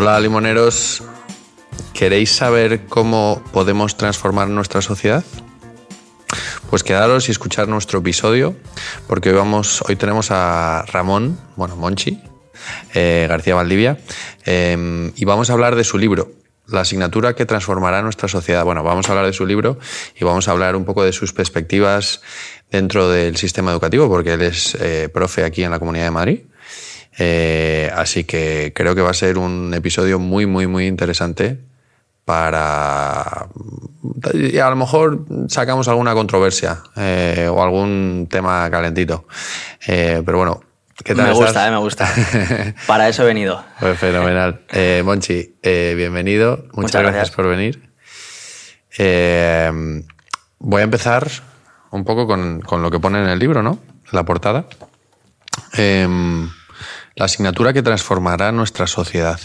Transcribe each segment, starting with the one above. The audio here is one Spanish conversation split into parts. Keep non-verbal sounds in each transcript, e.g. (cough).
Hola limoneros, ¿queréis saber cómo podemos transformar nuestra sociedad? Pues quedaros y escuchar nuestro episodio, porque hoy, vamos, hoy tenemos a Ramón, bueno, Monchi, eh, García Valdivia, eh, y vamos a hablar de su libro, La asignatura que transformará nuestra sociedad. Bueno, vamos a hablar de su libro y vamos a hablar un poco de sus perspectivas dentro del sistema educativo, porque él es eh, profe aquí en la Comunidad de Madrid. Eh, así que creo que va a ser un episodio muy, muy, muy interesante para... Y a lo mejor sacamos alguna controversia eh, o algún tema calentito. Eh, pero bueno, ¿qué tal me gusta, eh, me gusta. (laughs) Para eso he venido. Pues fenomenal. Eh, Monchi, bienvenido. Muchas, Muchas gracias. gracias. por venir. Voy a empezar un poco con, con lo que pone en el libro, ¿no? La portada. Em, la asignatura que transformará nuestra sociedad.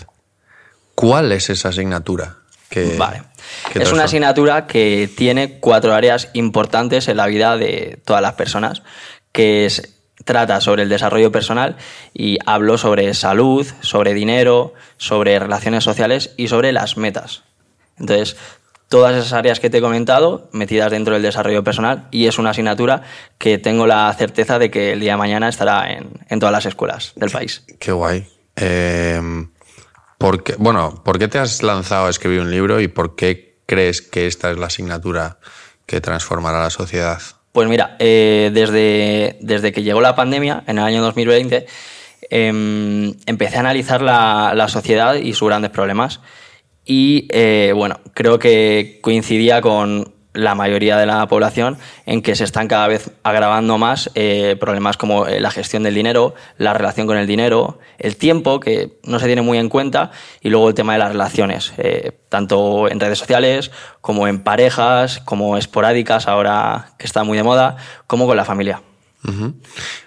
¿Cuál es esa asignatura? Que, Vale. que Es una asignatura que tiene cuatro áreas importantes en la vida de todas las personas, que es- trata sobre el desarrollo personal y hablo sobre salud, sobre dinero, sobre relaciones sociales y sobre las metas. Entonces, todas esas áreas que te he comentado metidas dentro del desarrollo personal y es una asignatura que tengo la certeza de que el día de mañana estará en, en todas las escuelas del país. Qué guay. Em, ¿por qué- bueno, ¿por qué te has lanzado a escribir un libro y por qué crees que esta es la asignatura que transformará la sociedad? Pues mira, eh, desde, desde que llegó la pandemia, en el año 2020, em, empecé a analizar la, la sociedad y sus grandes problemas. Y eh, bueno, creo que coincidía con la mayoría de la población en que se están cada vez agravando más eh, problemas como eh, la gestión del dinero, la relación con el dinero, el tiempo, que no se tiene muy en cuenta, y luego el tema de las relaciones, eh, tanto en redes sociales como en parejas, como esporádicas, ahora que está muy de moda, como con la familia.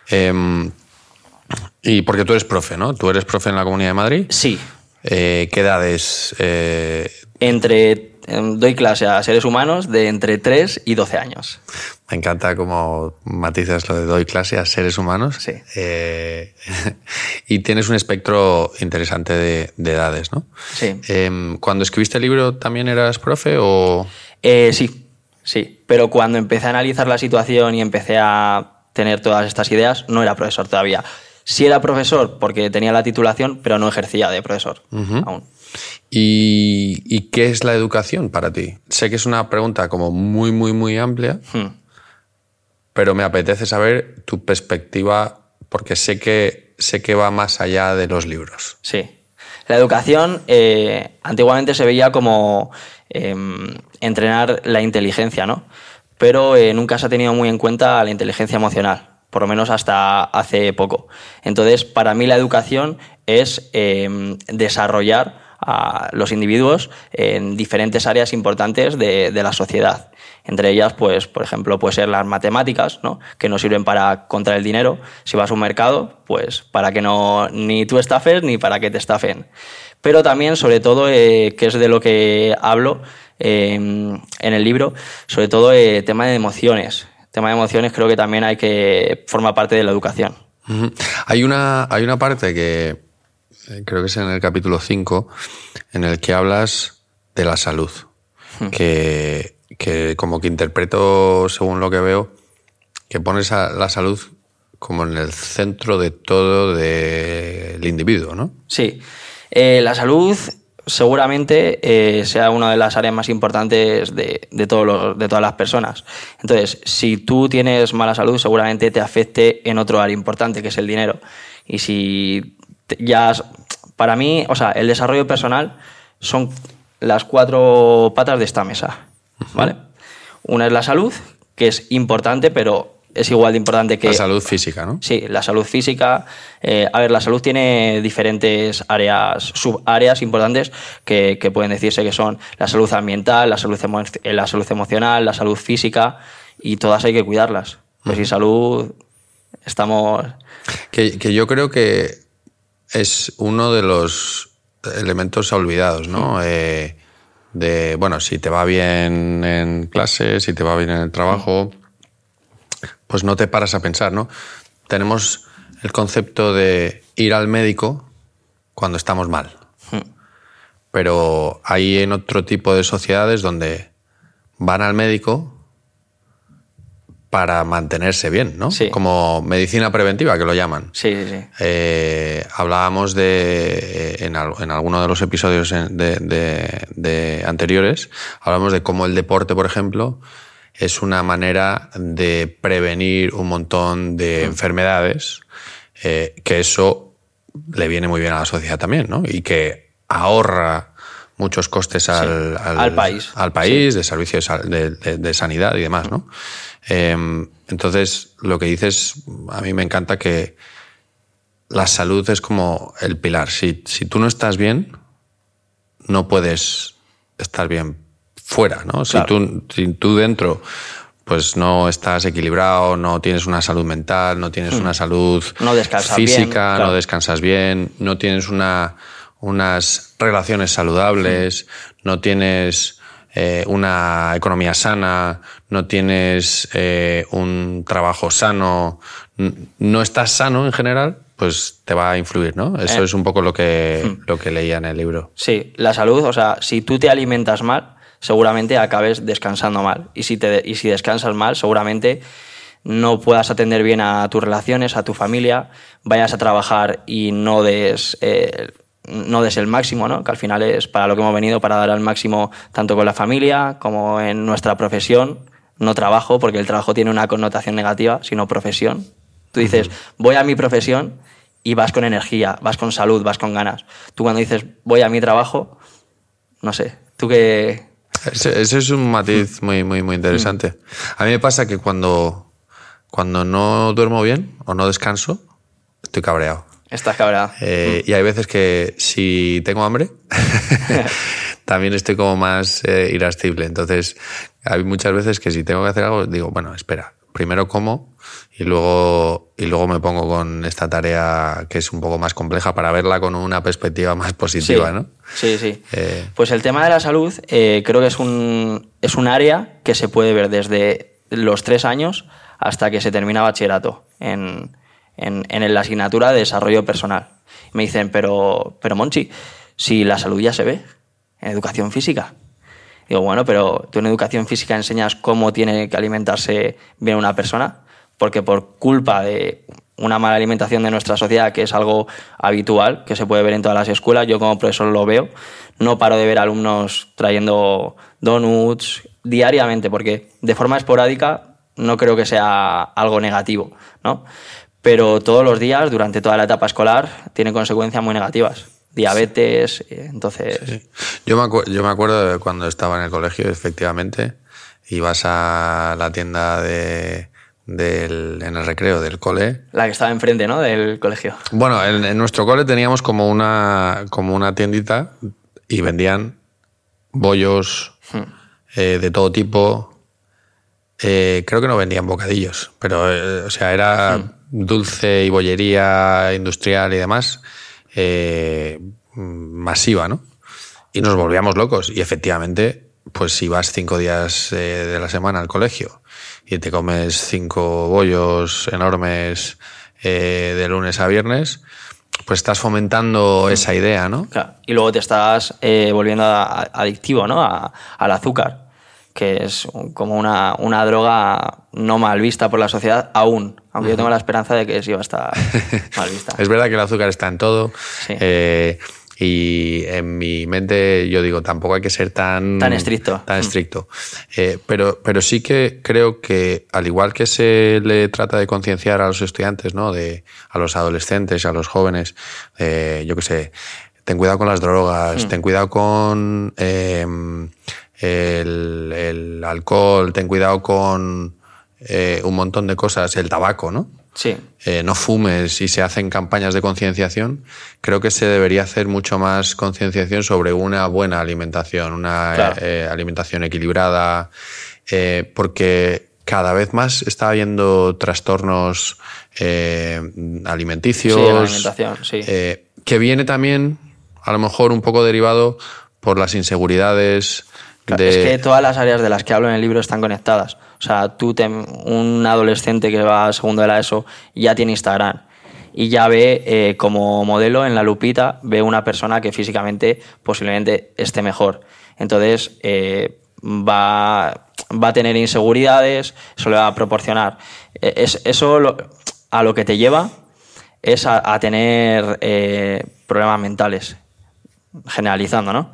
Em, y porque tú eres profe, ¿no? Tú eres profe en la Comunidad de Madrid. Sí, Eh, ¿Qué edades? eh, entre, em, doy clase a seres humanos de entre 3 y 12 años. me encanta cómo matizas lo de doy clase a seres humanos. Sí. Eh, (laughs) y tienes un espectro interesante de, de edades, ¿no? Sí. Em, Cuando escribiste el libro, ¿también eras profe o...? Eh, sí, sí. Pero cuando empecé a analizar la situación y empecé a tener todas estas ideas, no era profesor todavía. Sí era profesor porque tenía la titulación, pero no ejercía de profesor aún. ¿Y, y qué es la educación para ti? Sé que es una pregunta como muy, muy, muy amplia, Hmm. pero me apetece saber tu perspectiva porque sé que, sé que va más allá de los libros. Sí. La educación eh, antiguamente se veía como em, entrenar la inteligencia, ¿no? Pero eh, nunca se ha tenido muy en cuenta la inteligencia emocional, por lo menos hasta hace poco. Entonces, para mí la educación es em, desarrollar a los individuos en diferentes áreas importantes de, la sociedad. Entre ellas, pues, por ejemplo, puede ser las matemáticas, ¿no? que nos sirven para contar el dinero. Si vas a un mercado, pues para que no ni tú estafes ni para que te estafen. Pero también, sobre todo, eh, que es de lo que hablo eh, en el libro, sobre todo eh, tema de emociones. Tema de emociones creo que también hay que formar parte de la educación. Hay una, hay una parte que eh, creo que es en el capítulo 5 en el que hablas de la salud, que, que como que interpreto, según lo que veo, que pones a la salud como en el centro de todo del individuo, ¿no? Sí. Eh, la salud seguramente eh, sea una de las áreas más importantes de, de, todos los- de todas las personas. Entonces, si tú tienes mala salud, seguramente te afecte en otro área importante, que es el dinero. Y si te- ya... has- Para mí, o sea, el desarrollo personal son las cuatro patas de esta mesa, ¿vale? Una es la salud, que es importante, pero es igual de importante que... La salud física, ¿no? Sí, la salud física. eh, a ver, la salud tiene diferentes áreas, subáreas importantes que, que pueden decirse que son la salud ambiental, la salud, emo- eh, la salud emocional, la salud física, y todas hay que cuidarlas. Pues sin salud estamos. Que, que yo creo que es uno de los elementos olvidados, ¿no? Eh, de, bueno, si te va bien en clase, si te va bien en el trabajo, pues no te paras a pensar, ¿no? Tenemos el concepto de ir al médico cuando estamos mal. pero hay en otro tipo de sociedades donde van al médico para mantenerse bien, ¿no? Sí. Como medicina preventiva, que lo llaman. Sí, sí, sí. Eh, hablábamos de, en, al- en alguno de los episodios en- de, de- de anteriores, hablamos de cómo el deporte, por ejemplo, es una manera de prevenir un montón de enfermedades, eh, que eso le viene muy bien a la sociedad también, ¿no? Y que ahorra muchos costes al, al país. al país, de servicios de, de- de sanidad y demás, ¿no? Eh, entonces, lo que dices, a mí me encanta que la salud es como el pilar. Si, si tú no estás bien, no puedes estar bien fuera, ¿no? Si, tú, si tú dentro pues no estás equilibrado, no tienes una salud mental, no tienes una salud Hmm. No descansas bien, física, claro. no descansas bien, no tienes una, unas relaciones saludables, no tienes eh, una economía sana, no tienes eh, un trabajo sano, no estás sano en general, pues te va a influir, ¿no? Eso Eh. es un poco lo que, lo que leía en el libro. Sí, la salud, o sea, si tú te alimentas mal, seguramente acabes descansando mal. Y si, te, y si descansas mal, seguramente no puedas atender bien a tus relaciones, a tu familia, vayas a trabajar y no des, eh, no des el máximo, ¿no? que al final es para lo que hemos venido, para dar al máximo tanto con la familia como en nuestra profesión. No trabajo, porque el trabajo tiene una connotación negativa, sino profesión. Tú dices, voy a mi profesión y vas con energía, vas con salud, vas con ganas. Tú cuando dices, voy a mi trabajo, no sé, tú que... Ese, ese es un matiz muy, muy, muy interesante. A mí me pasa que cuando, cuando no duermo bien o no descanso, estoy cabreado. Estás cabreado. Eh, y hay veces que si tengo hambre, (laughs) también estoy como más eh, irascible. Entonces, hay muchas veces que si tengo que hacer algo, digo, bueno, espera, primero como y luego, y luego me pongo con esta tarea que es un poco más compleja para verla con una perspectiva más positiva, sí, ¿no? Sí, sí. Eh. Pues el tema de la salud eh, creo que es un, es un área que se puede ver desde los tres años hasta que se termina bachillerato en, en, en la asignatura de desarrollo personal. Me dicen, pero, pero Monchi, si la salud ya se ve en educación física. Digo, bueno, pero tú en educación física enseñas cómo tiene que alimentarse bien una persona, porque por culpa de una mala alimentación de nuestra sociedad, que es algo habitual, que se puede ver en todas las escuelas, yo como profesor lo veo, no paro de ver alumnos trayendo donuts diariamente, porque de forma esporádica no creo que sea algo negativo, ¿no? Pero todos los días, durante toda la etapa escolar, tiene consecuencias muy negativas. Diabetes, eh, entonces... Sí. Yo, me yo me acuerdo de cuando estaba en el colegio, efectivamente, ibas a la tienda de, del, en el recreo del cole. La que estaba enfrente, ¿no? Del colegio. Bueno, en, en nuestro cole teníamos como una, como una tiendita y vendían bollos eh, de todo tipo. Eh, creo que no vendían bocadillos, pero eh, o sea, era dulce y bollería industrial y demás eh, masiva, ¿no? Y nos volvíamos locos. Y efectivamente, pues si vas cinco días eh, de la semana al colegio y te comes cinco bollos enormes eh, de lunes a viernes, pues estás fomentando esa idea, ¿no? Claro. Y luego te estás eh, volviendo adictivo, ¿no? A- al azúcar, que es como una, una droga no mal vista por la sociedad aún, aunque yo tengo la esperanza de que sí va a estar (laughs) mal vista. Es verdad que el azúcar está en todo. Sí. eh, y en mi mente yo digo, tampoco hay que ser tan... Tan estricto. Tan Mm. estricto. Eh, pero, pero sí que creo que al igual que se le trata de concienciar a los estudiantes, ¿no? De, a los adolescentes, a los jóvenes, eh, yo qué sé, ten cuidado con las drogas, Mm. ten cuidado con eh, el, el alcohol, ten cuidado con eh, un montón de cosas, el tabaco, ¿no? Sí, eh, no fumes y se hacen campañas de concienciación, creo que se debería hacer mucho más concienciación sobre una buena alimentación, una Claro. eh, alimentación equilibrada, eh, porque cada vez más está habiendo trastornos alimenticios. Sí, la alimentación, sí. que viene también, a lo mejor, un poco derivado por las inseguridades. Claro, de... Es que todas las áreas de las que hablo en el libro están conectadas. O sea, tú, te- un adolescente que va a segundo de la ESO ya tiene Instagram y ya ve eh, como modelo en la lupita, ve una persona que físicamente posiblemente esté mejor. Entonces eh, va, va, a tener inseguridades, eso le va a proporcionar. Eh, es, eso a lo que te lleva es a, tener problemas mentales, generalizando, ¿no?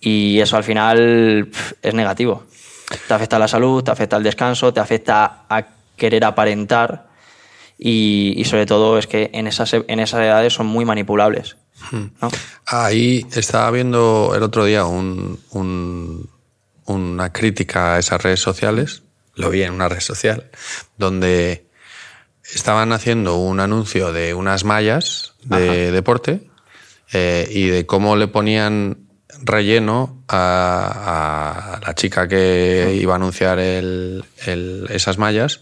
Y eso al final es negativo. Te afecta a la salud, te afecta al descanso, te afecta a querer aparentar y, sobre todo es que en esas, en esas edades son muy manipulables. Hmm. Ahí estaba viendo el otro día un, una crítica a esas redes sociales, lo vi en una red social, donde estaban haciendo un anuncio de unas mallas de deporte eh, y de cómo le ponían relleno a, la chica que iba a anunciar esas mallas.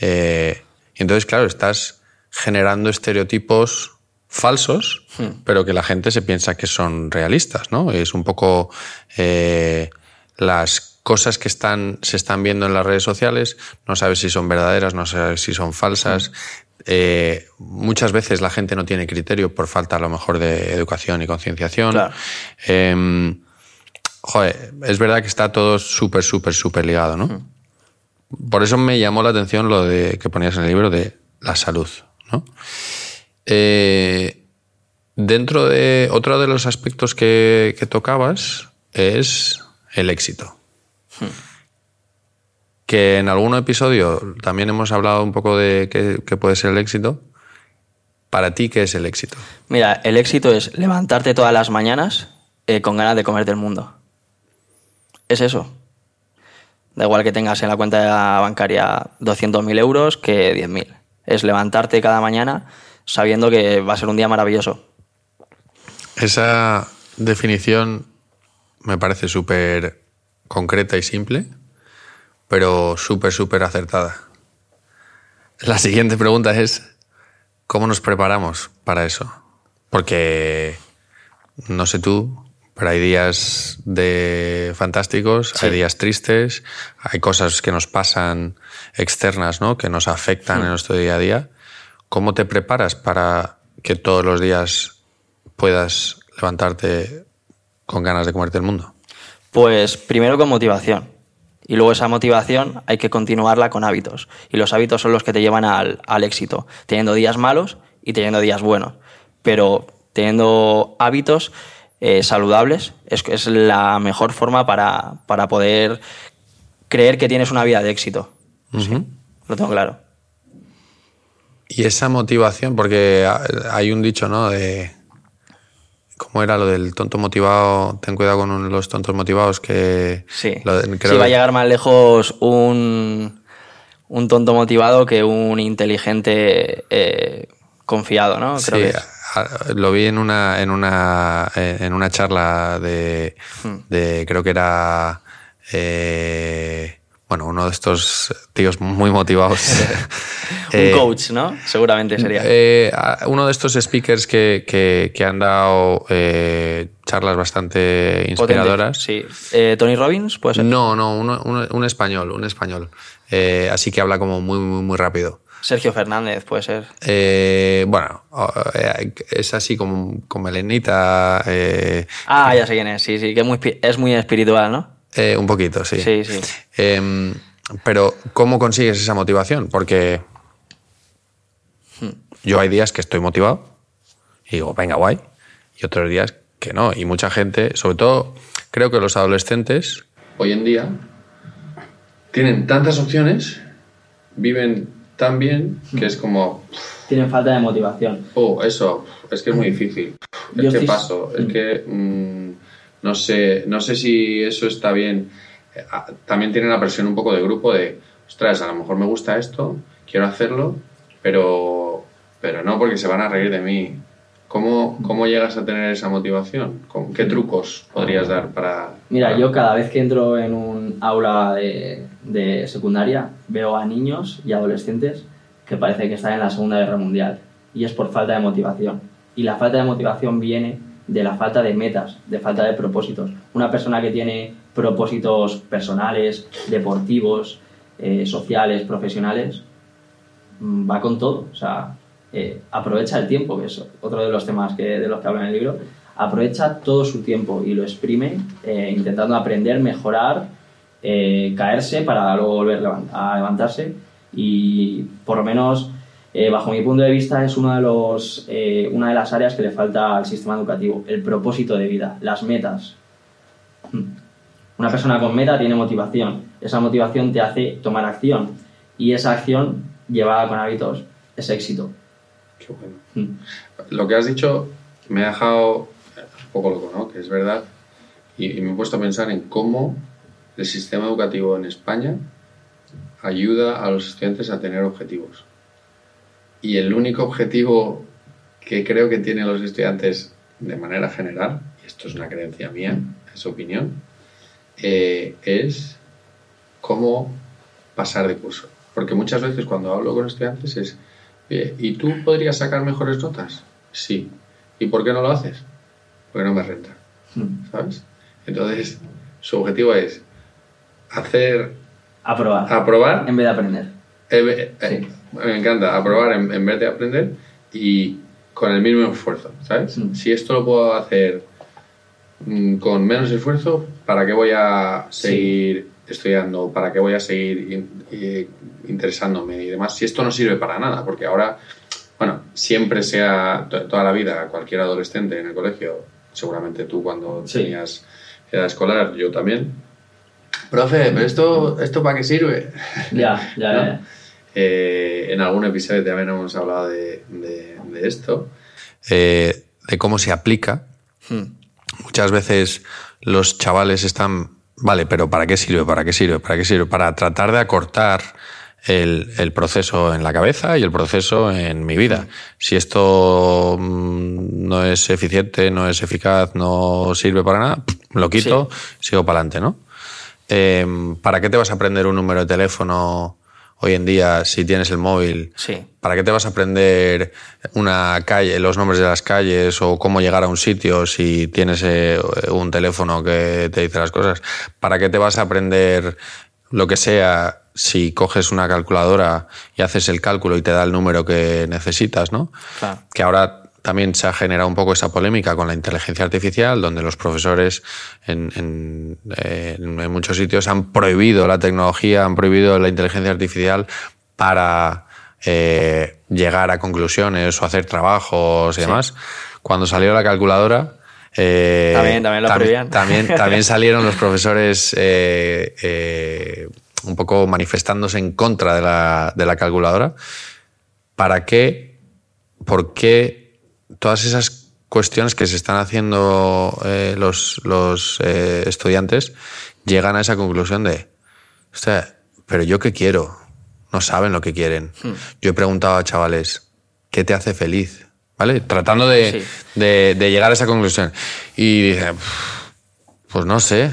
Eh, entonces, claro, estás generando estereotipos falsos, hmm. pero que la gente se piensa que son realistas, ¿no? Es un poco eh, las cosas que están, se están viendo en las redes sociales, no sabes si son verdaderas, no sabes si son falsas. Hmm. Eh, muchas veces la gente no tiene criterio por falta a lo mejor de educación y concienciación. Em, joder, es verdad que está todo súper, súper, súper ligado, ¿no? Por eso me llamó la atención lo de que ponías en el libro de la salud. ¿no? Eh, dentro de otro de los aspectos que, tocabas es el éxito. Hmm. Que en algún episodio también hemos hablado un poco de qué, puede ser el éxito. Para ti, ¿qué es el éxito? Mira, el éxito es levantarte todas las mañanas eh, con ganas de comerte el mundo. Es eso. Da igual que tengas en la cuenta bancaria 200.000 euros que 10.000. Es levantarte cada mañana sabiendo que va a ser un día maravilloso. Esa definición me parece súper concreta y simple, pero súper, súper acertada. La siguiente pregunta es, ¿cómo nos preparamos para eso? Porque, no sé tú, pero hay días de fantásticos, hay días tristes, hay cosas que nos pasan externas, ¿no? Que nos afectan en nuestro día a día. ¿Cómo te preparas para que todos los días puedas levantarte con ganas de comerte el mundo? Pues primero con motivación. Y luego esa motivación hay que continuarla con hábitos. Y los hábitos son los que te llevan al, al éxito, teniendo días malos y teniendo días buenos. Pero teniendo hábitos eh, saludables es, es la mejor forma para, para, poder creer que tienes una vida de éxito. lo tengo claro. Y esa motivación, porque hay un dicho, ¿no? De ¿Cómo era lo del tonto motivado? Ten cuidado con los tontos motivados que... Sí, si va a llegar más lejos un, un tonto motivado que un inteligente eh, confiado, ¿no? Creo sí, lo vi en una, en una, en una charla de, hmm. de creo que era, eh, bueno, uno de estos tíos muy motivados. (laughs) Un (laughs) eh, coach, ¿no? Seguramente sería. Eh, uno de estos speakers que, que, han dado charlas bastante inspiradoras. sí. ¿Tony Robbins, puede ser? No, no, un español, un español. así que habla como muy, muy, muy rápido. Sergio Fernández, puede ser. Eh, bueno, eh, es así como, como Melenita. Eh, ah, ya sé quién es, sí, sí, que es muy, es muy espiritual, ¿no? Un poquito, sí. Sí, sí. Em, pero, ¿cómo consigues esa motivación? Porque hmm. yo hay días que estoy motivado y digo, venga, guay, y otros días que no. Y mucha gente, sobre todo, creo que los adolescentes, hoy en día, tienen tantas opciones, viven también, que es como... Tienen falta de motivación. Oh, eso, es que es muy difícil. Es que paso, es que mm, no, sé, no sé si eso está bien. Eh, ah, también tienen la presión un poco de grupo de, ostras, a lo mejor me gusta esto, quiero hacerlo, pero, pero no porque se van a reír de mí. ¿Cómo, ¿Cómo llegas a tener esa motivación? ¿Qué trucos podrías dar para...? Mira, yo cada vez que entro en un aula de, de, secundaria veo a niños y adolescentes que parece que están en la Segunda Guerra Mundial y es por falta de motivación. Y la falta de motivación viene de la falta de metas, de falta de propósitos. Una persona que tiene propósitos personales, deportivos, eh, sociales, profesionales, mm, va con todo. O sea, eh, aprovecha el tiempo, que es otro de los temas que, de los que habla en el libro, aprovecha todo su tiempo y lo exprime eh, intentando aprender, mejorar, caerse para luego volver a levantarse y por lo menos bajo mi punto de vista es uno de los, una de las áreas que le falta al sistema educativo, el propósito de vida, las metas. Una persona con meta tiene motivación, esa motivación te hace tomar acción y esa acción llevada con hábitos es éxito. Qué bueno. Hmm. Lo que has dicho me ha dejado un poco loco, ¿no? Que es verdad. Y, me he puesto a pensar en cómo el sistema educativo en España ayuda a los estudiantes a tener objetivos. Y el único objetivo que creo que tienen los estudiantes de manera general, y esto es una creencia mía, es opinión, eh, es cómo pasar de curso. Porque muchas veces cuando hablo con estudiantes es, ¿y tú podrías sacar mejores notas? Sí. ¿Y por qué no lo haces? Porque no me renta. Hmm. ¿Sabes? Entonces, su objetivo es hacer... Aprobar. Aprobar. En vez de aprender. Eh, eh, me encanta, aprobar en, vez de aprender y con el mismo esfuerzo, ¿sabes? Hmm. Si esto lo puedo hacer mm, con menos esfuerzo, ¿para qué voy a seguir estudiando? ¿Para qué voy a seguir interesándome y demás? Si esto no sirve para nada, porque ahora, bueno, siempre sea toda la vida, cualquier adolescente en el colegio, seguramente tú cuando tenías edad escolar, yo también. Profe, ¿pero esto, esto para qué sirve? (laughs) Ya, ya, eh, en algún episodio también hemos hablado de, esto. Eh, de cómo se aplica. Hmm. Muchas veces los chavales están Vale, pero ¿para qué sirve? ¿Para qué sirve? ¿Para qué sirve? Para tratar de acortar el, el, proceso en la cabeza y el proceso en mi vida. Si esto mm, no es eficiente, no es eficaz, no sirve para nada, lo quito, sigo para adelante, ¿no? Eh, ¿Para qué te vas a aprender un número de teléfono hoy en día, si tienes el móvil, sí. ¿para qué te vas a aprender una calle, los nombres de las calles o cómo llegar a un sitio si tienes eh, un teléfono que te dice las cosas? ¿Para qué te vas a aprender lo que sea si coges una calculadora y haces el cálculo y te da el número que necesitas, ¿no? Claro. Que ahora también se ha generado un poco esa polémica con la inteligencia artificial, donde los profesores en, muchos sitios han prohibido la tecnología, han prohibido la inteligencia artificial para eh, llegar a conclusiones o hacer trabajos y demás. Cuando salió la calculadora, eh, también, también lo prohibían. (laughs) También, salieron los profesores eh, un poco manifestándose en contra de la, de la calculadora. ¿Para qué? ¿Por qué todas esas cuestiones que se están haciendo eh, los, los eh, estudiantes llegan a esa conclusión de, pero yo qué quiero, no saben lo que quieren. Hmm. Yo he preguntado a chavales, ¿qué te hace feliz? ¿Vale? Tratando de, de, llegar a esa conclusión. Y dije, pues no sé.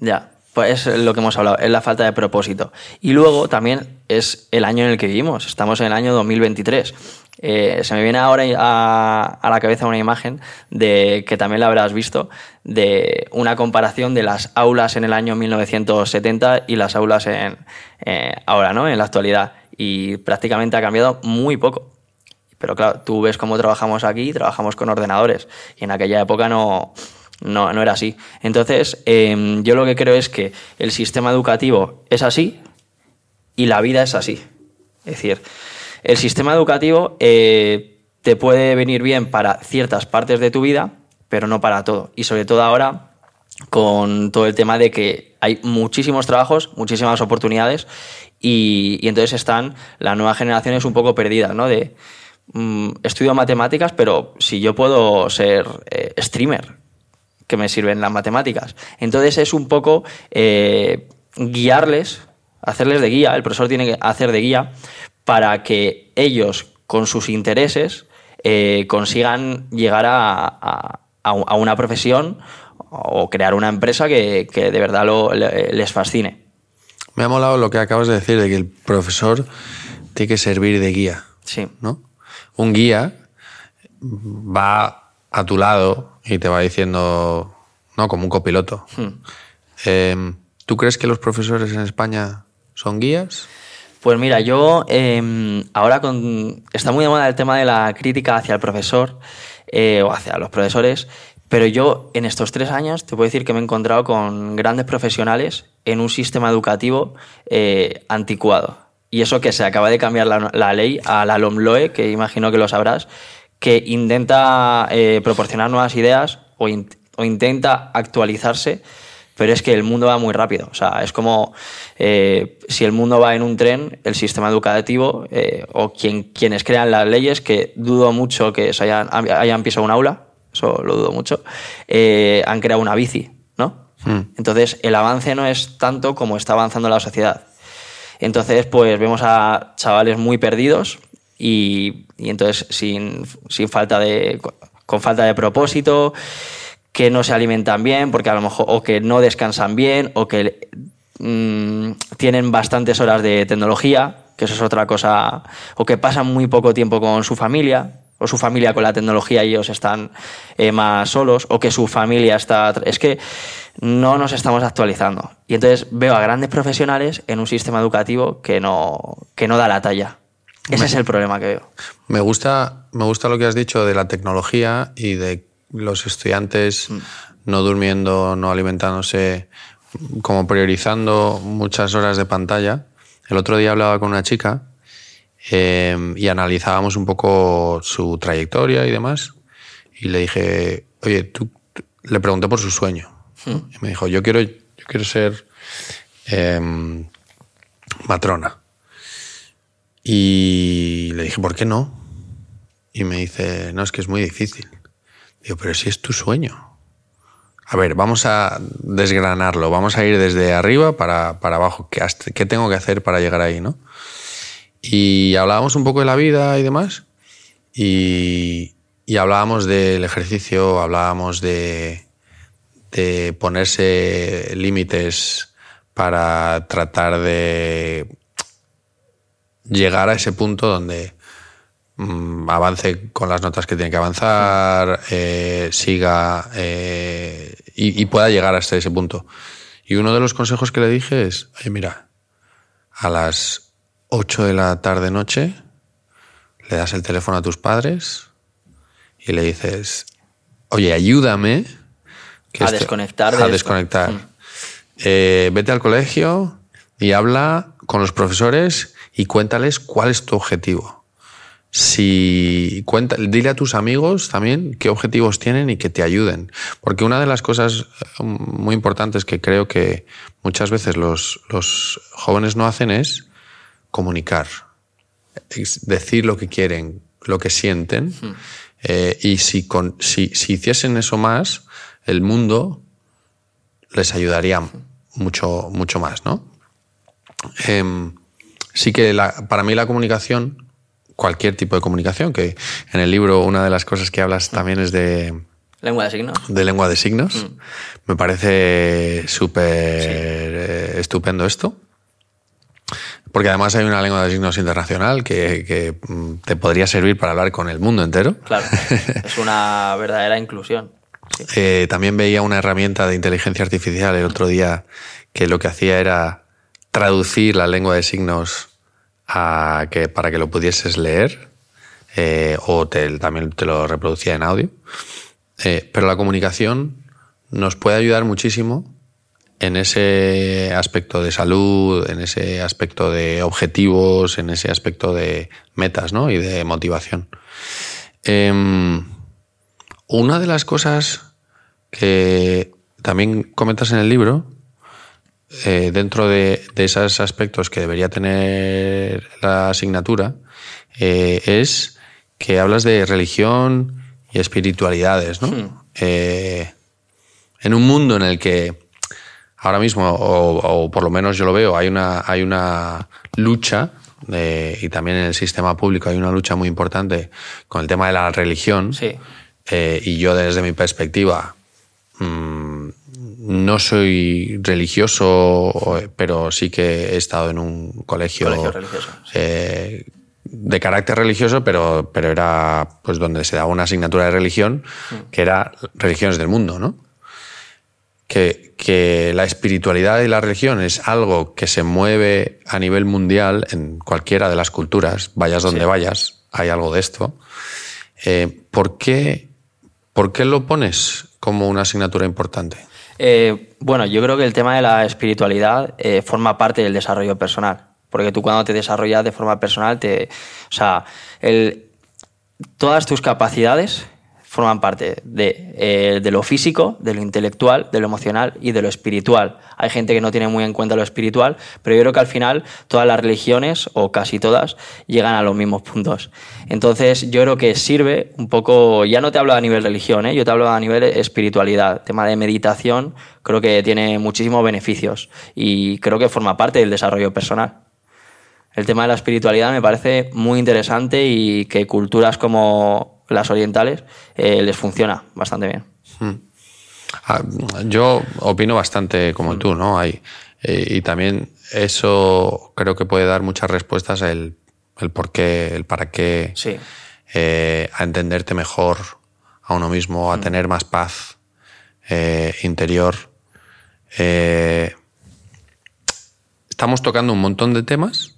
Ya, pues es lo que hemos hablado, es la falta de propósito. Y luego también es el año en el que vivimos, estamos en el año 2023. Eh, se me viene ahora a, la cabeza una imagen de que también la habrás visto de una comparación de las aulas en el año 1970 y las aulas en eh, ahora, ¿no? En la actualidad y prácticamente ha cambiado muy poco. Pero claro, tú ves cómo trabajamos aquí, trabajamos con ordenadores y en aquella época no, no, era así. Entonces, em, yo lo que creo es que el sistema educativo es así y la vida es así. Es decir, el sistema educativo eh, te puede venir bien para ciertas partes de tu vida, pero no para todo. Y sobre todo ahora con todo el tema de que hay muchísimos trabajos, muchísimas oportunidades y, entonces están las nuevas generaciones un poco perdidas, ¿no? De mm, estudio matemáticas, pero si yo puedo ser eh, streamer, que me sirven las matemáticas. Entonces es un poco eh, guiarles, hacerles de guía, el profesor tiene que hacer de guía para que ellos, con sus intereses, eh, consigan llegar a, una profesión o crear una empresa que, de verdad les fascine. Me ha molado lo que acabas de decir, de que el profesor tiene que servir de guía. Sí. ¿no? Un guía va a tu lado y te va diciendo, no, como un copiloto. Hmm. Em, ¿Tú crees que los profesores en España son guías? Pues mira, yo em, ahora con, está muy de moda el tema de la crítica hacia el profesor eh, o hacia los profesores, pero yo en estos tres años te puedo decir que me he encontrado con grandes profesionales en un sistema educativo eh, anticuado. Y eso que se acaba de cambiar la, ley a la LOMLOE, que imagino que lo sabrás, que intenta eh, proporcionar nuevas ideas o, o intenta actualizarse pero es que el mundo va muy rápido. O sea, es como eh, si el mundo va en un tren, el sistema educativo eh, o quien, quienes crean las leyes, que dudo mucho que se hayan, hayan pisado un aula, eso lo dudo mucho, eh, han creado una bici, ¿no? Hmm. Entonces, el avance no es tanto como está avanzando la sociedad. Entonces, pues vemos a chavales muy perdidos y, y entonces sin, sin falta de, con falta de propósito que no se alimentan bien, porque a lo mejor, o que no descansan bien, o que mm, tienen bastantes horas de tecnología, que eso es otra cosa, o que pasan muy poco tiempo con su familia, o su familia con la tecnología y ellos están eh, más solos, o que su familia está... Es que no nos estamos actualizando. Y entonces veo a grandes profesionales en un sistema educativo que no, que no da la talla. Ese es el problema que veo. Me gusta, me gusta lo que has dicho de la tecnología y de los estudiantes mm. no durmiendo, no alimentándose, como priorizando muchas horas de pantalla. El otro día hablaba con una chica eh, y analizábamos un poco su trayectoria y demás. Y le dije, oye, tú, le pregunté por su sueño. Mm. Y me dijo, yo quiero, yo quiero ser em, matrona. Y le dije, ¿por qué no? Y me dice, no, es que es muy difícil. Digo, pero si es tu sueño. A ver, vamos a desgranarlo, vamos a ir desde arriba para, abajo. ¿Qué, ¿Qué, tengo que hacer para llegar ahí, no? Y hablábamos un poco de la vida y demás. Y, y hablábamos del ejercicio, hablábamos de, de ponerse límites para tratar de llegar a ese punto donde Mm, avance con las notas que tiene que avanzar, eh, siga eh, y, pueda llegar hasta ese punto. Y uno de los consejos que le dije es, mira, a las 8 de la tarde noche le das el teléfono a tus padres y le dices, oye, ayúdame. a desconectar. A desconectar. Mm. Eh, vete al colegio y habla con los profesores y cuéntales cuál es tu objetivo si cuenta, dile a tus amigos también qué objetivos tienen y que te ayuden. Porque una de las cosas eh, muy importantes que creo que muchas veces los, los jóvenes no hacen es comunicar, decir lo que quieren, lo que sienten. Eh, y si, con, si, si, hiciesen eso más, el mundo les ayudaría mucho, mucho más, ¿no? Em, sí que la, para mí la comunicación cualquier tipo de comunicación, que en el libro una de las cosas que hablas también es de... Lengua de signos. De lengua de signos. Mm. Me parece súper eh, estupendo esto. Porque además hay una lengua de signos internacional que, mm, te podría servir para hablar con el mundo entero. Claro, (laughs) es una verdadera inclusión. Eh, también veía una herramienta de inteligencia artificial el otro día que lo que hacía era traducir la lengua de signos que, para que lo pudieses leer eh, o también te lo reproducía en audio. Eh, pero la comunicación nos puede ayudar muchísimo en ese aspecto de salud, en ese aspecto de objetivos, en ese aspecto de metas ¿no? y de motivación. Em, una de las cosas que también comentas en el libro eh, dentro de, esos aspectos que debería tener la asignatura eh, es que hablas de religión y espiritualidades, ¿no? Hmm. Eh, en un mundo en el que ahora mismo, o, por lo menos yo lo veo, hay una, hay una lucha y también en el sistema público hay una lucha muy importante con el tema de la religión. y yo desde mi perspectiva mm, no soy religioso, pero sí que he estado en un colegio, eh, de carácter religioso, pero, pero era pues donde se daba una asignatura de religión mm. que era religiones del mundo, ¿no? que, que, la espiritualidad y la religión es algo que se mueve a nivel mundial en cualquiera de las culturas, vayas donde Sí. vayas, hay algo de esto. Eh, ¿por, qué, ¿Por qué lo pones como una asignatura importante? Eh, bueno, yo creo que el tema de la espiritualidad eh, forma parte del desarrollo personal. Porque tú cuando te desarrollas de forma personal, te, o sea, todas tus capacidades forman parte de, eh, de lo físico, de lo intelectual, de lo emocional y de lo espiritual. Hay gente que no tiene muy en cuenta lo espiritual, pero yo creo que al final todas las religiones, o casi todas, llegan a los mismos puntos. Entonces yo creo que sirve un poco, ya no te hablo a nivel religión, ¿eh? yo te hablo a nivel espiritualidad, tema de meditación, creo que tiene muchísimos beneficios y creo que forma parte del desarrollo personal. El tema de la espiritualidad me parece muy interesante y que culturas como las orientales eh, les funciona bastante bien. Ah, Yo opino bastante como tú, ¿no? Hay, eh, y también eso creo que puede dar muchas respuestas el, el por qué, el para qué, Sí. eh, a entenderte mejor a uno mismo, a tener más paz eh, interior. Eh, estamos tocando un montón de temas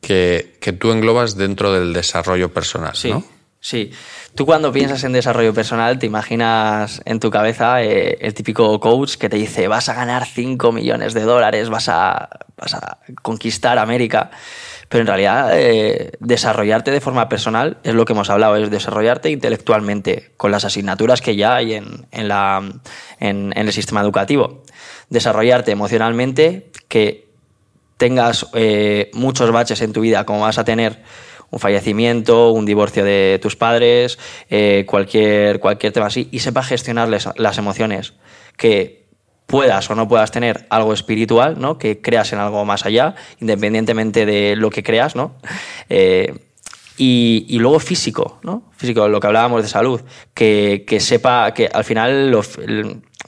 que, que tú englobas dentro del desarrollo personal, Sí, ¿no? sí. Tú cuando piensas en desarrollo personal te imaginas en tu cabeza eh, el típico coach que te dice vas a ganar 5 millones de dólares, vas a, vas a conquistar América. Pero en realidad eh, desarrollarte de forma personal es lo que hemos hablado, es desarrollarte intelectualmente con las asignaturas que ya hay en, en la, en, en el sistema educativo. Desarrollarte emocionalmente, que tengas eh, muchos baches en tu vida, como vas a tener un fallecimiento, un divorcio de tus padres, eh, cualquier, cualquier tema así, y sepas gestionar les- las emociones, que puedas o no puedas tener algo espiritual, ¿no? que creas en algo más allá, independientemente de lo que creas, ¿no? (laughs) Eh, y, y luego físico, ¿no? Físico, lo que hablábamos de salud, que, que sepa que al final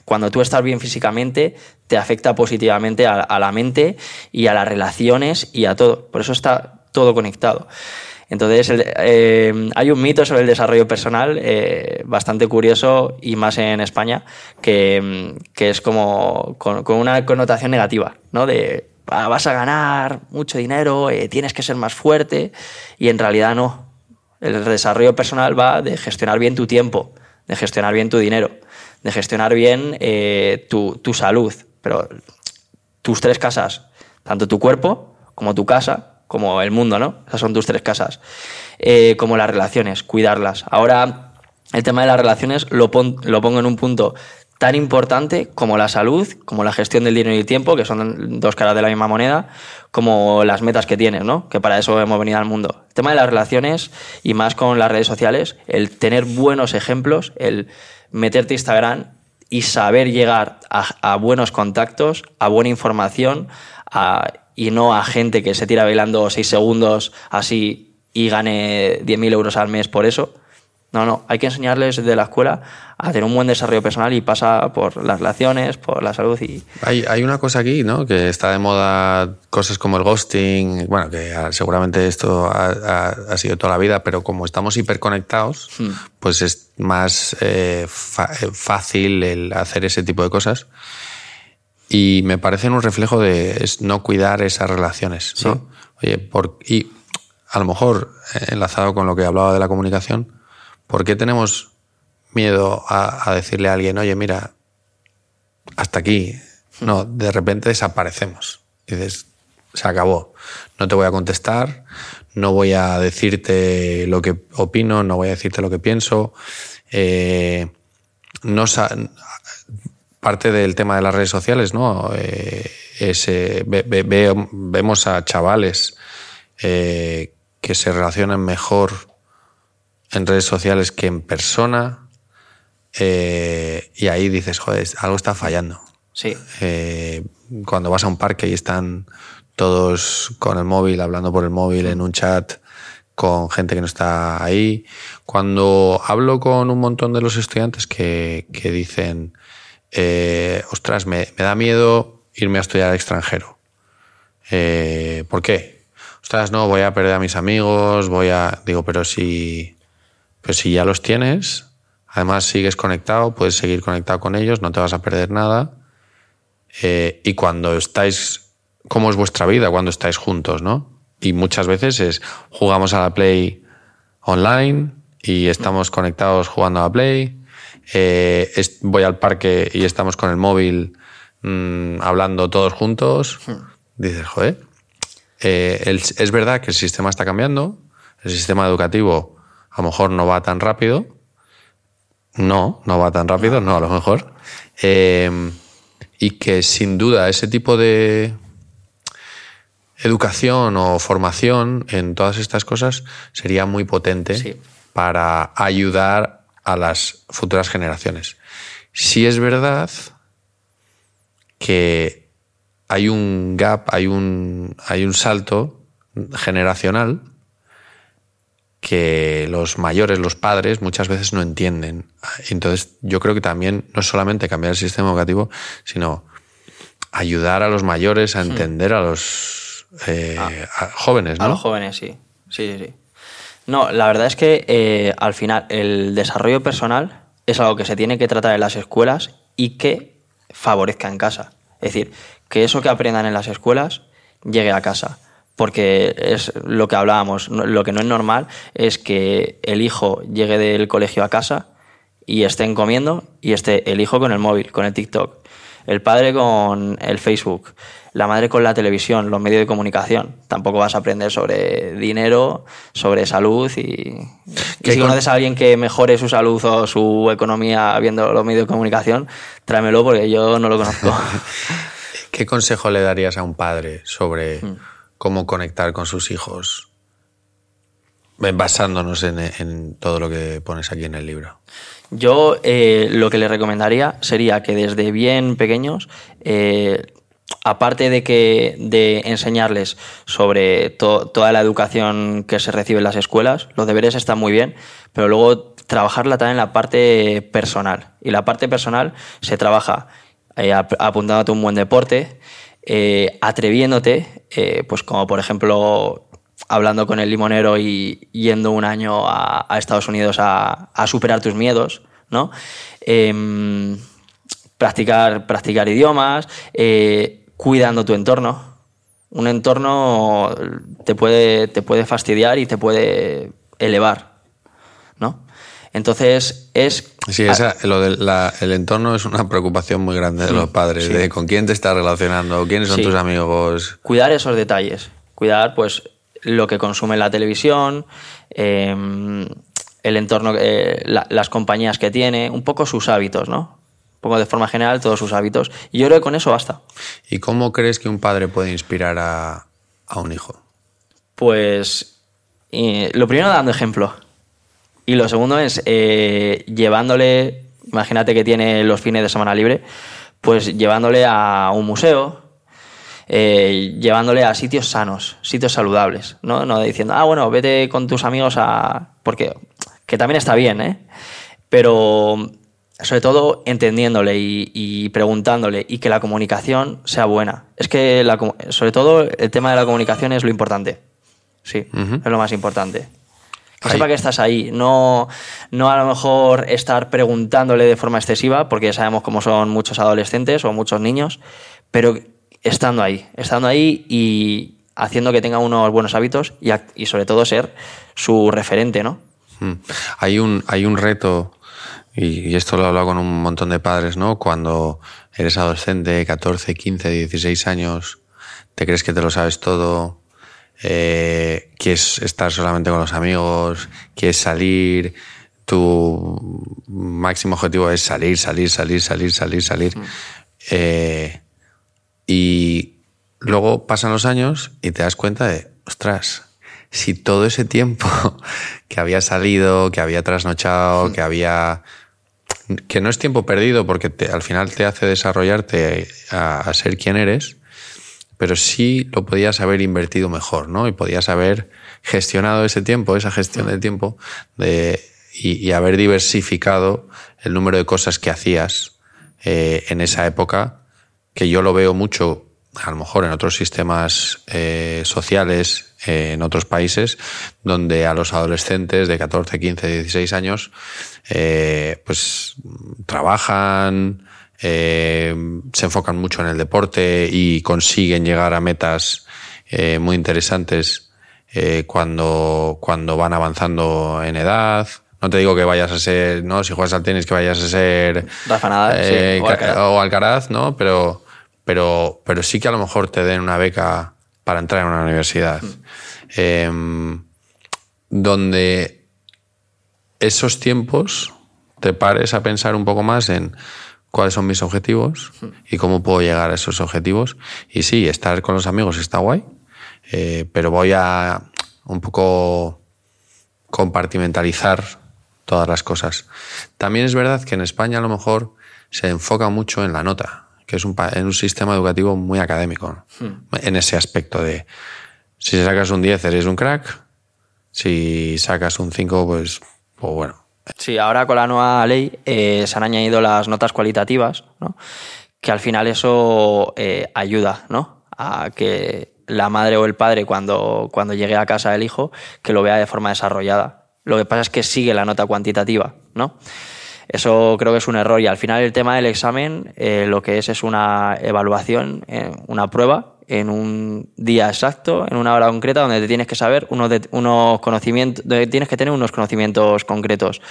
cuando tú estás bien físicamente te afecta positivamente a, la mente y a las relaciones y a todo. Por eso está todo conectado. Entonces, eh, hay un mito sobre el desarrollo personal eh, bastante curioso y más en España, que, que es como con, una connotación negativa, ¿no? De "Ah, vas a ganar mucho dinero, eh, tienes que ser más fuerte, y en realidad no. El desarrollo personal va de gestionar bien tu tiempo, de gestionar bien tu dinero, de gestionar bien tu, tu salud, pero tus tres casas, tanto tu cuerpo como tu casa, como el mundo, ¿no? Esas son tus tres casas. Eh, como las relaciones, cuidarlas. Ahora, el tema de las relaciones lo, pon- lo pongo en un punto tan importante como la salud, como la gestión del dinero y el tiempo, que son dos caras de la misma moneda, como las metas que tienes, ¿no? Que para eso hemos venido al mundo. El tema de las relaciones y más con las redes sociales, el tener buenos ejemplos, el meterte Instagram y saber llegar a, a buenos contactos, a buena información y no a gente que se tira bailando seis segundos así y gane 10.000 euros al mes por eso. No, no, hay que enseñarles desde la escuela a tener un buen desarrollo personal y pasa por las relaciones, por la salud y... Hay, hay una cosa aquí, ¿no? Que está de moda cosas como el ghosting, bueno, que ah, seguramente esto ha, ha- ha sido toda la vida, pero como estamos hiperconectados, pues es más eh, eh, fácil el hacer ese tipo de cosas. Y me parecen un reflejo de no cuidar esas relaciones, ¿no? Oye, por, y a lo mejor, eh, enlazado con lo que hablaba de la comunicación, ¿por qué tenemos miedo a, a decirle a alguien, oye, mira, hasta aquí. No, de repente desaparecemos. Dices, se acabó. No te voy a contestar, no voy a decirte lo que opino, no voy a decirte lo que pienso. Eh, no parte del tema de las redes sociales, ¿no? Eh, es, eh, ve- ve- veo- vemos a chavales eh, que se relacionan mejor en redes sociales que en persona. eh, y ahí dices, joder, algo está fallando. Sí, Eh, cuando vas a un parque y están todos con el móvil, hablando por el móvil en un chat con gente que no está ahí. Cuando hablo con un montón de los estudiantes que, que dicen, eh, ostras, me, me da miedo irme a estudiar al extranjero. Eh, ¿Por qué? Ostras, no, voy a perder a mis amigos, voy a... Digo, pero si, pero si ya los tienes, Además, sigues conectado, puedes seguir conectado con ellos, no te vas a perder nada. Eh, y cuando estáis, ¿cómo es vuestra vida cuando estáis juntos, no? Y muchas veces es, jugamos a la Play online y estamos conectados jugando a la Play. Eh, es- voy al parque y estamos con el móvil mm, hablando todos juntos. Dices, joder, eh, el- es verdad que el sistema está cambiando, el sistema educativo a lo mejor no va tan rápido. No, no va tan rápido, no, a lo mejor. Eh, y que sin duda ese tipo de educación o formación en todas estas cosas sería muy potente Sí. para ayudar a las futuras generaciones. Si es verdad que hay un gap, hay un, hay un salto generacional que los mayores, los padres, muchas veces no entienden. Entonces, yo creo que también no es solamente cambiar el sistema educativo, sino ayudar a los mayores a entender a los eh, a jóvenes, ¿no? A los jóvenes, sí. Sí, sí, sí. No, la verdad es que eh, al final el desarrollo personal es algo que se tiene que tratar en las escuelas y que favorezca en casa. Es decir, que eso que aprendan en las escuelas llegue a casa. Porque es lo que hablábamos, lo que no es normal es que el hijo llegue del colegio a casa y estén comiendo y esté el hijo con el móvil, con el TikTok, el padre con el Facebook, la madre con la televisión, los medios de comunicación. Tampoco vas a aprender sobre dinero, sobre salud y, y ¿Qué si con- conoces a alguien que mejore su salud o su economía viendo los medios de comunicación, tráemelo porque yo no lo conozco. (laughs) ¿Qué consejo le darías a un padre sobre Hmm. Cómo conectar con sus hijos? Eh, Basándonos en, todo lo que pones aquí en el libro. Yo eh, lo que le recomendaría sería que desde bien pequeños, eh, aparte de que de enseñarles sobre to- toda la educación que se recibe en las escuelas, los deberes están muy bien, pero luego trabajarla también en la parte personal. Y la parte personal se trabaja eh, ap- apuntándote a un buen deporte, eh, atreviéndote, eh, pues como por ejemplo hablando con el limonero y yendo un año a, Estados Unidos a, a superar tus miedos, ¿no? Em, practicar, practicar idiomas, eh, cuidando tu entorno. Un entorno te puede, te puede fastidiar y te puede elevar, ¿no? Entonces es... Sí, esa, lo del la- el entorno es una preocupación muy grande de los padres, sí. de con quién te estás relacionando, quiénes son Sí. tus amigos. cuidar esos detalles, cuidar pues lo que consume la televisión, eh, el entorno, eh, la- las compañías que tiene, un poco sus hábitos, ¿no? Un poco de forma general todos sus hábitos. Y yo creo que con eso basta. ¿Y cómo crees que un padre puede inspirar a, a un hijo? Pues eh, lo primero dando ejemplo. Y lo segundo es eh, llevándole, imagínate que tiene los fines de semana libre, pues llevándole a un museo, eh, llevándole a sitios sanos, sitios saludables, ¿no? No diciendo, ah, bueno, vete con tus amigos a... Porque, que también está bien, ¿eh? Pero sobre todo entendiéndole y, y preguntándole y que la comunicación sea buena. Es que, la sobre todo, el tema de la comunicación es lo importante. Sí, es lo más importante. Que Ahí. sepa que estás ahí, no, no a lo mejor estar preguntándole de forma excesiva, porque ya sabemos cómo son muchos adolescentes o muchos niños, pero estando ahí, estando ahí y haciendo que tenga unos buenos hábitos y, sobre todo ser su referente, ¿no? Mm. Hay un, hay un reto, y, y esto lo he hablado con un montón de padres, ¿no? Cuando eres adolescente, 14, 15, 16 años, te crees que te lo sabes todo, eh, quieres estar solamente con los amigos, quieres salir, tu máximo objetivo es salir, salir, salir, salir, salir, salir. Eh, y luego pasan los años y te das cuenta de, ostras, si todo ese tiempo (laughs) que había salido, que había trasnochado, que había... que no es tiempo perdido porque te- al final te hace desarrollarte a, a ser quien eres, pero sí lo podías haber invertido mejor, ¿no? Y podías haber gestionado ese tiempo, esa gestión del tiempo, y, haber diversificado el número de cosas que hacías eh, en esa época, que yo lo veo mucho a lo mejor en otros sistemas eh, sociales, en otros países, donde a los adolescentes de 14, 15, 16 años, eh, pues trabajan, se enfocan mucho en el deporte y consiguen llegar a metas muy interesantes cuando, cuando van avanzando en edad. No te digo que vayas a ser, ¿no? Si juegas al tenis, que vayas a ser. Rafa Nadal, sí, o, Alcaraz. o Alcaraz, ¿no? Pero, pero, pero sí que a lo mejor te den una beca para entrar en una universidad. Em, donde esos tiempos te pares a pensar un poco más en cuáles son mis objetivos y cómo puedo llegar a esos objetivos. Y sí, estar con los amigos está guay, eh, pero voy a un poco compartimentalizar todas las cosas. También es verdad que en España a lo mejor se enfoca mucho en la nota que es un, un sistema educativo muy académico hmm. en ese aspecto de si sacas un 10 eres un crack, si sacas un 5 pues, pues bueno. Sí, ahora con la nueva ley eh, se han añadido las notas cualitativas, ¿no? que al final eso eh, ayuda ¿no? a que la madre o el padre cuando, cuando llegue a casa del hijo que lo vea de forma desarrollada. Lo que pasa es que sigue la nota cuantitativa, ¿no? Eso creo que es un error y al final el tema del examen eh, lo que es es una evaluación, una prueba en un día exacto, en una hora concreta, donde te tienes que saber unos, unos conocimientos, donde tienes que tener unos conocimientos concretos.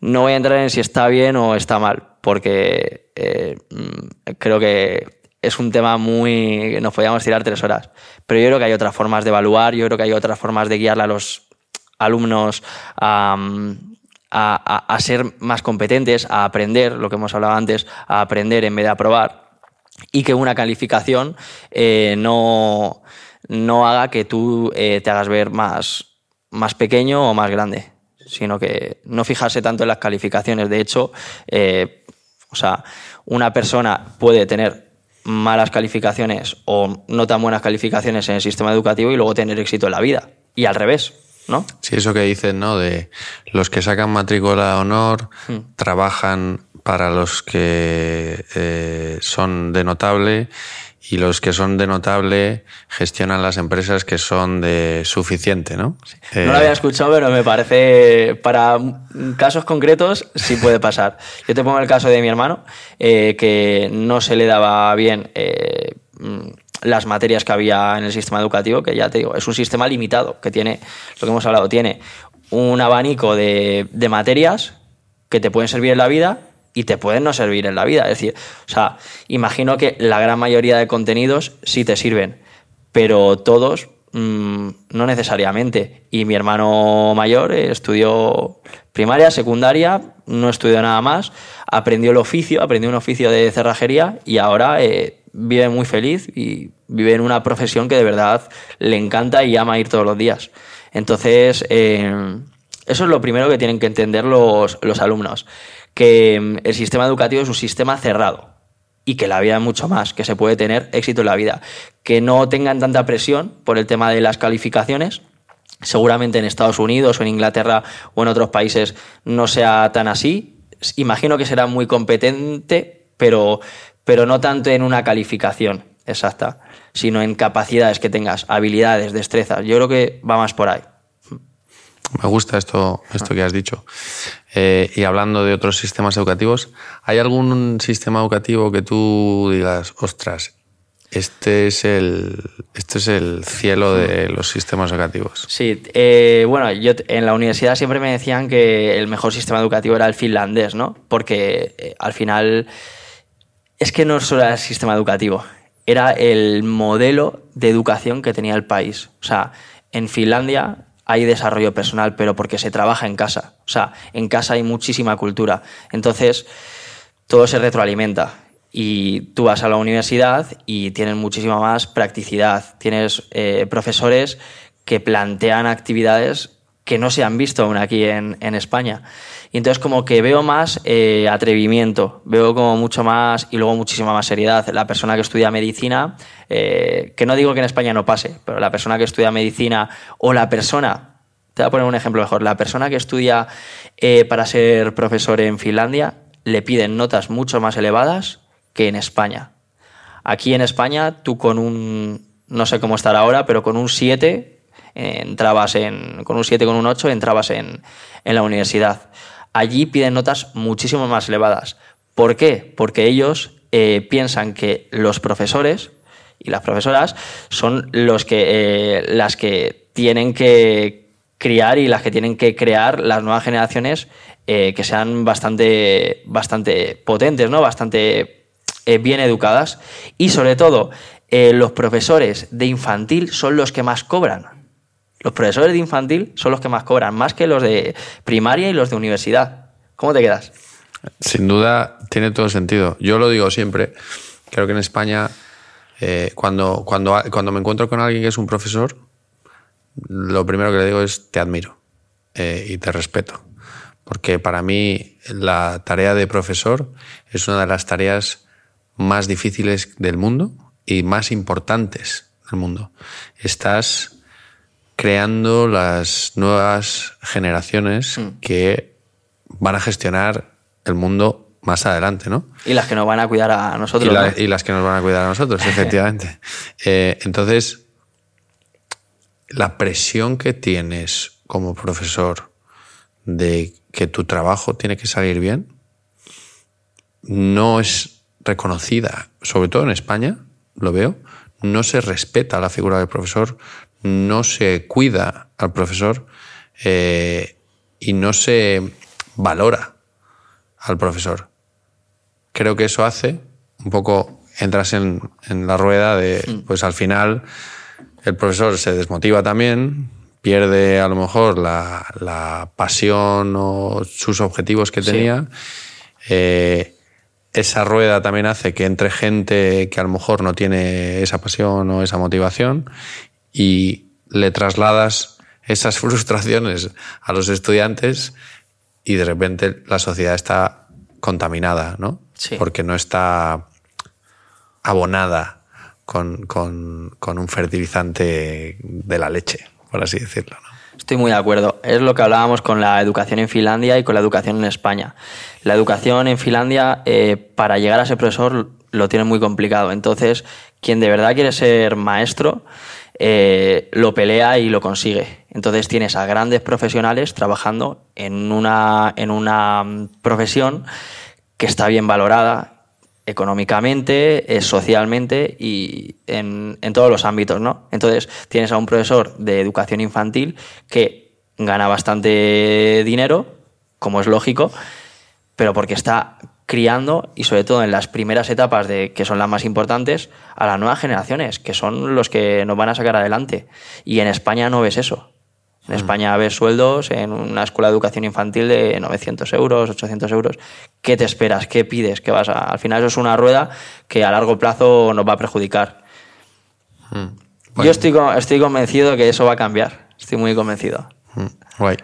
No voy a entrar en si está bien o está mal, porque eh, mm, creo que es un tema muy... nos podríamos tirar tres horas. Pero yo creo que hay otras formas de evaluar, yo creo que hay otras formas de guiarle a los alumnos a, a, ser más competentes, a aprender, lo que hemos hablado antes, a aprender en vez de aprobar, y que una calificación eh, no, no, haga que tú eh, te hagas ver más, más pequeño o más grande, sino que no fijarse tanto en las calificaciones. De hecho, eh, o sea, una persona puede tener malas calificaciones o no tan buenas calificaciones en el sistema educativo y luego tener éxito en la vida. Y al revés. ¿no? Sí, eso que dicen, ¿no? De los que sacan matrícula de honor hmm. trabajan para los que eh, son de notable y los que son de notable gestionan las empresas que son de suficiente, ¿no? no lo había escuchado, pero me parece, para casos concretos, sí puede pasar. Yo te pongo el caso de mi hermano, eh, que no se le daba bien eh, las materias que había en el sistema educativo, que ya te digo, es un sistema limitado, que tiene, lo que hemos hablado, tiene un abanico de, materias que te pueden servir en la vida y te pueden no servir en la vida. Es decir, o sea, imagino que la gran mayoría de contenidos sí te sirven, pero todos mm, no necesariamente. Y mi hermano mayor estudió primaria, secundaria, no estudió nada más, aprendió el oficio, aprendió un oficio de cerrajería y ahora eh, vive muy feliz y vive en una profesión que de verdad le encanta y ama ir todos los días. Entonces, eh, eso es lo primero que tienen que entender los, alumnos, que mm, el sistema educativo es un sistema cerrado y que la vida es mucho más, que se puede tener éxito en la vida, que no tengan tanta presión por el tema de las calificaciones. Seguramente en Estados Unidos o en Inglaterra o en otros países no sea tan así. Imagino que será muy competente, pero pero no tanto en una calificación exacta, sino en capacidades que tengas, habilidades, destrezas. Yo creo que va más por ahí. Me gusta esto, esto que has dicho. Eh, y hablando de otros sistemas educativos, ¿hay algún sistema educativo que tú digas, ostras, este es el, este es el cielo de los sistemas educativos? Sí, eh, bueno, yo en la universidad siempre me decían que el mejor sistema educativo era el finlandés, ¿no? Porque eh, al final es que no solo era el sistema educativo, era el modelo de educación que tenía el país. O sea, en Finlandia hay desarrollo personal, pero porque se trabaja en casa. O sea, en casa hay muchísima cultura. Entonces, todo se retroalimenta. Y tú vas a la universidad y tienes muchísima más practicidad. Tienes eh, profesores que plantean actividades que no se han visto aún aquí en, España. Y entonces como que veo más eh, atrevimiento, veo como mucho más y luego muchísima más seriedad. La persona que estudia medicina, eh, que no digo que en España no pase, pero la persona que estudia medicina o la persona, te voy a poner un ejemplo mejor, la persona que estudia eh, para ser profesor en Finlandia le piden notas mucho más elevadas que en España. Aquí en España, tú con un, no sé cómo estar ahora, pero con un 7 entrabas en, con un 7, con un 8 entrabas en, en la universidad. Allí piden notas muchísimo más elevadas. ¿Por qué? Porque ellos eh, piensan que los profesores y las profesoras son los que, eh, las que tienen que criar y las que tienen que crear las nuevas generaciones eh, que sean bastante, bastante potentes, ¿no? bastante bien educadas. Y sobre todo, los profesores de infantil son los que más cobran. Los profesores de infantil son los que más cobran, más que los de primaria y los de universidad. ¿Cómo te quedas? Sin duda, tiene todo sentido. Yo lo digo siempre. Creo que en España, eh, cuando, cuando, cuando me encuentro con alguien que es un profesor, lo primero que le digo es te admiro eh, y te respeto. Porque para mí la tarea de profesor es una de las tareas más difíciles del mundo y más importantes del mundo. Estás creando las nuevas generaciones mm. que van a gestionar el mundo más adelante, ¿no? Y las que nos van a cuidar a nosotros. Y, las que nos van a cuidar a nosotros, (laughs) efectivamente. Eh, entonces, la presión que tienes como profesor de que tu trabajo tiene que salir bien no es reconocida, sobre todo en España, lo veo, no se respeta la figura del profesor, no se cuida al profesor eh, y no se valora al profesor. Creo que eso hace un poco, entras en, la rueda de, mm. pues al final el profesor se desmotiva también, pierde a lo mejor la, pasión o sus objetivos que tenía. Eh, esa rueda también hace que entre gente que a lo mejor no tiene esa pasión o esa motivación y le trasladas esas (laughs) frustraciones a los estudiantes y de repente la sociedad está contaminada, ¿no? Porque no está abonada con, un fertilizante de la leche, por así decirlo. Estoy muy de acuerdo. Es lo que hablábamos con la educación en Finlandia y con la educación en España. La educación en Finlandia, eh, para llegar a ser profesor, lo tiene muy complicado. Entonces, quien de verdad quiere ser maestro, eh, lo pelea y lo consigue. Entonces tienes a grandes profesionales trabajando en una, en una mm, profesión que está bien valorada económicamente, eh, socialmente y en, en, todos los ámbitos, ¿no? Entonces tienes a un profesor de educación infantil que gana bastante dinero, como es lógico, pero porque está criando y sobre todo en las primeras etapas de que son las más importantes a las nuevas generaciones, que son los que nos van a sacar adelante. Y en España no ves eso. En mm. España ves sueldos en una escuela de educación infantil de 900 euros, 800 euros. ¿Qué te esperas? ¿Qué pides? ¿Qué vas a... Al final eso es una rueda que a largo plazo nos va a perjudicar. Mm. Yo estoy, estoy convencido que eso va a cambiar. Estoy muy convencido. Mm. Guay.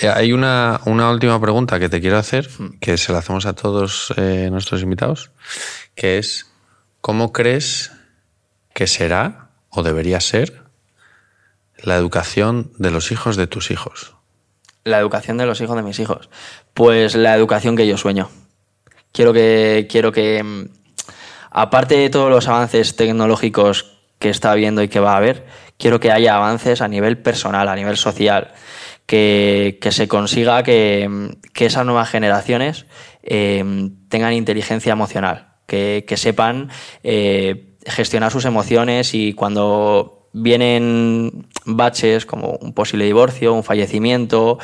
Eh, hay una, última pregunta que te quiero hacer, que se la hacemos a todos eh, nuestros invitados, que es, ¿cómo crees que será o debería ser la educación de los hijos de tus hijos? La educación de los hijos de mis hijos. Pues la educación que yo sueño. Quiero que, quiero que, mm, aparte de todos los avances tecnológicos que está habiendo y que va a haber, quiero que haya avances a nivel personal, a nivel social que, se consiga que, esas nuevas generaciones eh, tengan inteligencia emocional, que, sepan eh, gestionar sus emociones y cuando vienen baches como un posible divorcio, un fallecimiento,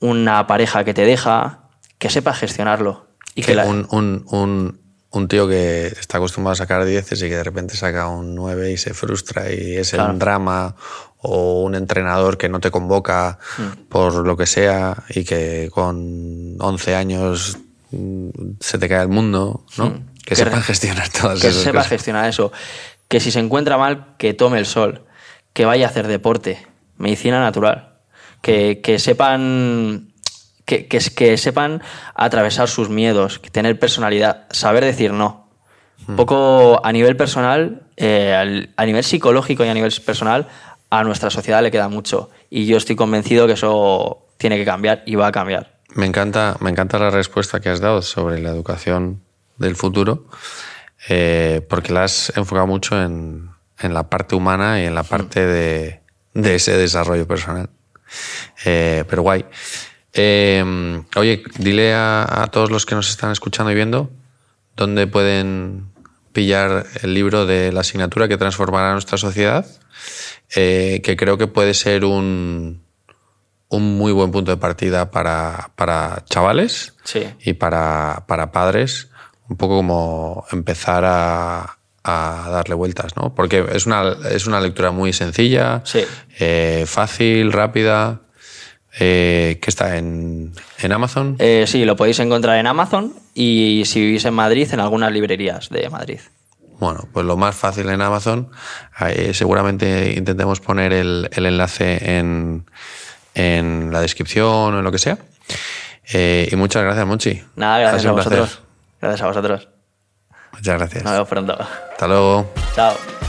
una pareja que te deja, que sepa gestionarlo. Y que, un, tío que está acostumbrado a sacar dieces y que de repente saca un 9 y se frustra y es el drama o un entrenador que no te convoca mm. por lo que sea y que con 11 años mm, se te cae el mundo, ¿no? Mm. Que, sepa gestionar todas Que sepa gestionar eso. Que si se encuentra mal, que tome el sol. Que vaya a hacer deporte. Medicina natural. Que, sepan. Que, que, sepan atravesar sus miedos, tener personalidad, saber decir no. Un poco a nivel personal, eh, a nivel psicológico y a nivel personal, a nuestra sociedad le queda mucho. Y yo estoy convencido que eso tiene que cambiar y va a cambiar. Me encanta, me encanta la respuesta que has dado sobre la educación del futuro. eh, porque la has enfocado mucho en, en, la parte humana y en la parte de, de ese desarrollo personal. Eh, pero guay. Eh, oye, dile a, a, todos los que nos están escuchando y viendo dónde pueden pillar el libro de la asignatura que transformará nuestra sociedad, eh, que creo que puede ser un, un muy buen punto de partida para, para chavales sí. y para, para padres, un poco como empezar a, a darle vueltas, ¿no? Porque es una, es una lectura muy sencilla, Sí. eh, fácil, rápida, eh, que está en, en Amazon. Eh, sí, lo podéis encontrar en Amazon y si vivís en Madrid, en algunas librerías de Madrid. Bueno, pues lo más fácil en Amazon. Eh, seguramente intentemos poner el, el enlace en, en, la descripción o en lo que sea. Y muchas gracias, Monchi. Nada, gracias a vosotros. Placer. Gracias a vosotros. Muchas gracias. Nos vemos pronto. Hasta luego. Chao.